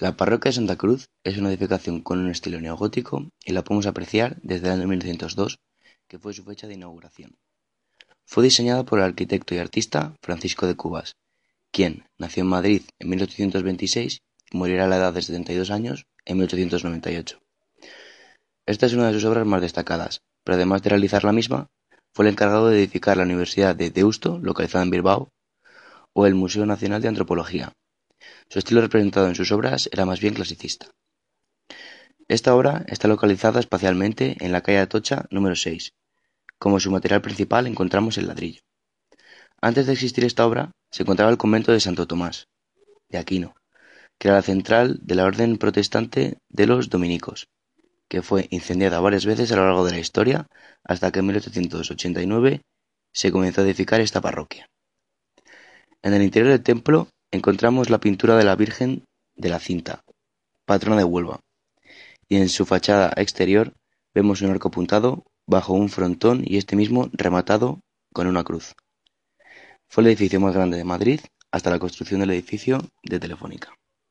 La parroquia de Santa Cruz es una edificación con un estilo neogótico y la podemos apreciar desde el año 1902, que fue su fecha de inauguración. Fue diseñada por el arquitecto y artista Francisco de Cubas, quien nació en Madrid en 1826 y morirá a la edad de 72 años en 1898. Esta es una de sus obras más destacadas, pero además de realizar la misma, fue el encargado de edificar la Universidad de Deusto, localizada en Bilbao, o el Museo Nacional de Antropología, su estilo representado en sus obras era más bien clasicista. Esta obra está localizada espacialmente en la calle Atocha número 6. Como su material principal encontramos el ladrillo. Antes de existir esta obra, se encontraba el convento de Santo Tomás, de Aquino, que era la central de la orden protestante de los dominicos, que fue incendiada varias veces a lo largo de la historia hasta que en 1889 se comenzó a edificar esta parroquia. En el interior del templo encontramos la pintura de la Virgen de la Cinta, patrona de Huelva, y en su fachada exterior vemos un arco apuntado bajo un frontón y este mismo rematado con una cruz. Fue el edificio más grande de Madrid hasta la construcción del edificio de Telefónica.